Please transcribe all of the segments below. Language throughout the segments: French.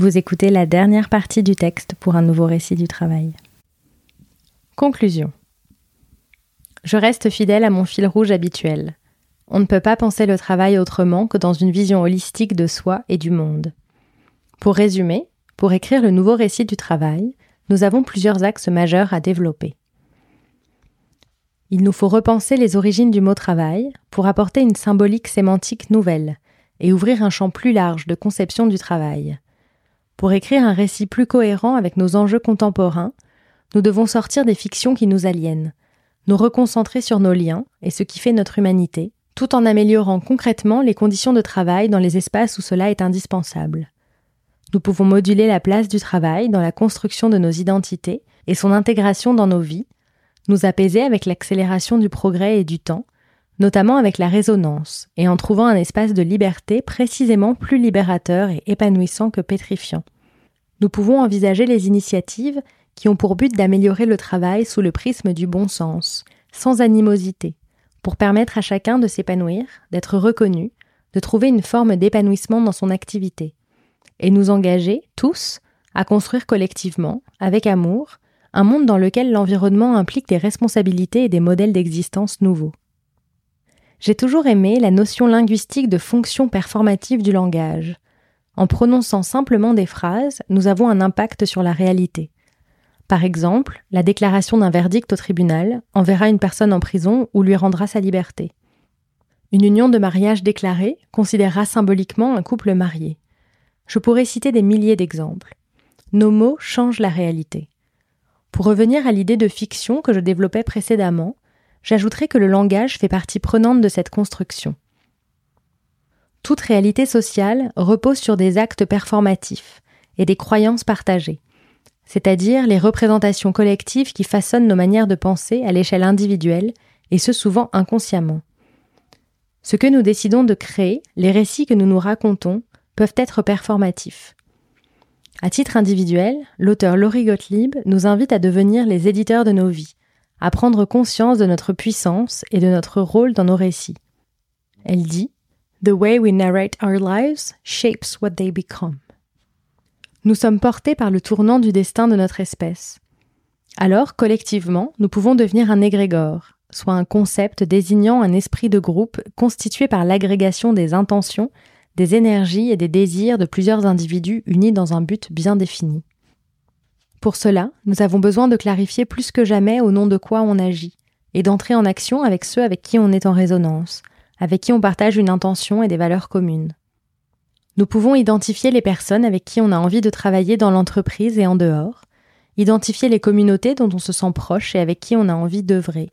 Vous écoutez la dernière partie du texte pour un nouveau récit du travail. Conclusion. Je reste fidèle à mon fil rouge habituel. On ne peut pas penser le travail autrement que dans une vision holistique de soi et du monde. Pour résumer, pour écrire le nouveau récit du travail, nous avons plusieurs axes majeurs à développer. Il nous faut repenser les origines du mot travail pour apporter une symbolique sémantique nouvelle et ouvrir un champ plus large de conception du travail. Pour écrire un récit plus cohérent avec nos enjeux contemporains, nous devons sortir des fictions qui nous aliènent, nous reconcentrer sur nos liens et ce qui fait notre humanité, tout en améliorant concrètement les conditions de travail dans les espaces où cela est indispensable. Nous pouvons moduler la place du travail dans la construction de nos identités et son intégration dans nos vies, nous apaiser avec l'accélération du progrès et du temps, notamment avec la résonance, et en trouvant un espace de liberté précisément plus libérateur et épanouissant que pétrifiant. Nous pouvons envisager les initiatives qui ont pour but d'améliorer le travail sous le prisme du bon sens, sans animosité, pour permettre à chacun de s'épanouir, d'être reconnu, de trouver une forme d'épanouissement dans son activité, et nous engager, tous, à construire collectivement, avec amour, un monde dans lequel l'environnement implique des responsabilités et des modèles d'existence nouveaux. J'ai toujours aimé la notion linguistique de fonction performative du langage. En prononçant simplement des phrases, nous avons un impact sur la réalité. Par exemple, la déclaration d'un verdict au tribunal enverra une personne en prison ou lui rendra sa liberté. Une union de mariage déclarée considérera symboliquement un couple marié. Je pourrais citer des milliers d'exemples. Nos mots changent la réalité. Pour revenir à l'idée de fiction que je développais précédemment, j'ajouterai que le langage fait partie prenante de cette construction. Toute réalité sociale repose sur des actes performatifs et des croyances partagées, c'est-à-dire les représentations collectives qui façonnent nos manières de penser à l'échelle individuelle, et ce souvent inconsciemment. Ce que nous décidons de créer, les récits que nous nous racontons, peuvent être performatifs. À titre individuel, l'auteur Laurie Gottlieb nous invite à devenir les éditeurs de nos vies, à prendre conscience de notre puissance et de notre rôle dans nos récits. Elle dit The way we narrate our lives shapes what they become. Nous sommes portés par le tournant du destin de notre espèce. Alors, collectivement, nous pouvons devenir un égrégore, soit un concept désignant un esprit de groupe constitué par l'agrégation des intentions des énergies et des désirs de plusieurs individus unis dans un but bien défini. Pour cela, nous avons besoin de clarifier plus que jamais au nom de quoi on agit, et d'entrer en action avec ceux avec qui on est en résonance, avec qui on partage une intention et des valeurs communes. Nous pouvons identifier les personnes avec qui on a envie de travailler dans l'entreprise et en dehors, identifier les communautés dont on se sent proche et avec qui on a envie d'œuvrer,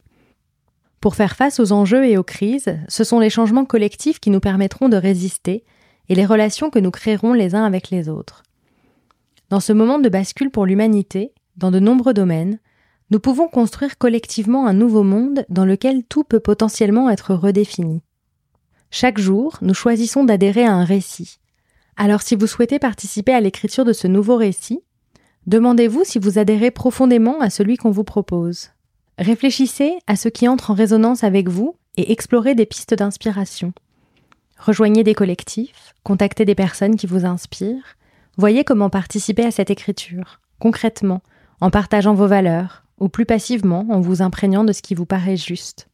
pour faire face aux enjeux et aux crises, ce sont les changements collectifs qui nous permettront de résister et les relations que nous créerons les uns avec les autres. Dans ce moment de bascule pour l'humanité, dans de nombreux domaines, nous pouvons construire collectivement un nouveau monde dans lequel tout peut potentiellement être redéfini. Chaque jour, nous choisissons d'adhérer à un récit. Alors si vous souhaitez participer à l'écriture de ce nouveau récit, demandez-vous si vous adhérez profondément à celui qu'on vous propose. Réfléchissez à ce qui entre en résonance avec vous et explorez des pistes d'inspiration. Rejoignez des collectifs, contactez des personnes qui vous inspirent, voyez comment participer à cette écriture, concrètement, en partageant vos valeurs, ou plus passivement en vous imprégnant de ce qui vous paraît juste.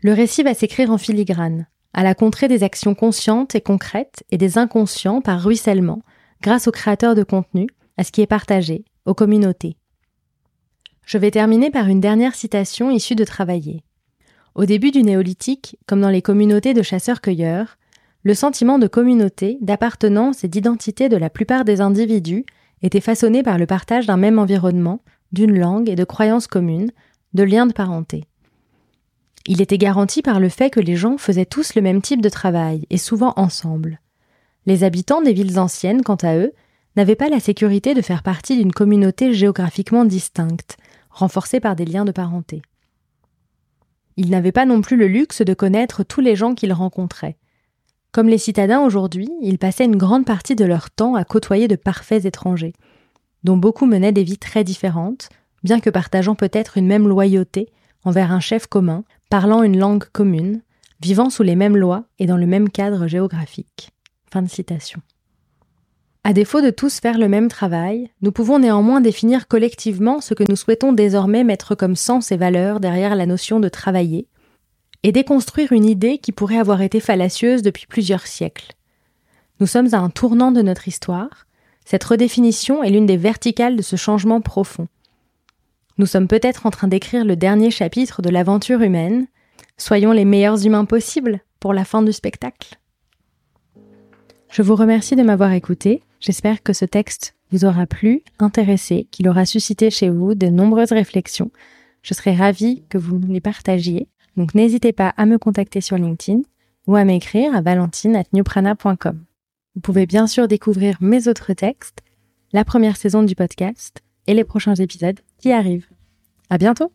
Le récit va s'écrire en filigrane, à la contrée des actions conscientes et concrètes et des inconscients par ruissellement, grâce aux créateurs de contenu, à ce qui est partagé, aux communautés. Je vais terminer par une dernière citation issue de Travailler. Au début du néolithique, comme dans les communautés de chasseurs-cueilleurs, le sentiment de communauté, d'appartenance et d'identité de la plupart des individus était façonné par le partage d'un même environnement, d'une langue et de croyances communes, de liens de parenté. Il était garanti par le fait que les gens faisaient tous le même type de travail, et souvent ensemble. Les habitants des villes anciennes, quant à eux, n'avaient pas la sécurité de faire partie d'une communauté géographiquement distincte, renforcés par des liens de parenté. Ils n'avaient pas non plus le luxe de connaître tous les gens qu'ils rencontraient. Comme les citadins aujourd'hui, ils passaient une grande partie de leur temps à côtoyer de parfaits étrangers, dont beaucoup menaient des vies très différentes, bien que partageant peut-être une même loyauté envers un chef commun, parlant une langue commune, vivant sous les mêmes lois et dans le même cadre géographique. Fin. À défaut de tous faire le même travail, nous pouvons néanmoins définir collectivement ce que nous souhaitons désormais mettre comme sens et valeur derrière la notion de travailler, et déconstruire une idée qui pourrait avoir été fallacieuse depuis plusieurs siècles. Nous sommes à un tournant de notre histoire, cette redéfinition est l'une des verticales de ce changement profond. Nous sommes peut-être en train d'écrire le dernier chapitre de l'aventure humaine. Soyons les meilleurs humains possibles pour la fin du spectacle. Je vous remercie de m'avoir écouté. J'espère que ce texte vous aura plu, intéressé, qu'il aura suscité chez vous de nombreuses réflexions. Je serai ravie que vous les partagiez. Donc n'hésitez pas à me contacter sur LinkedIn ou à m'écrire à valentine.newprana.com. Vous pouvez bien sûr découvrir mes autres textes, la première saison du podcast et les prochains épisodes qui arrivent. À bientôt!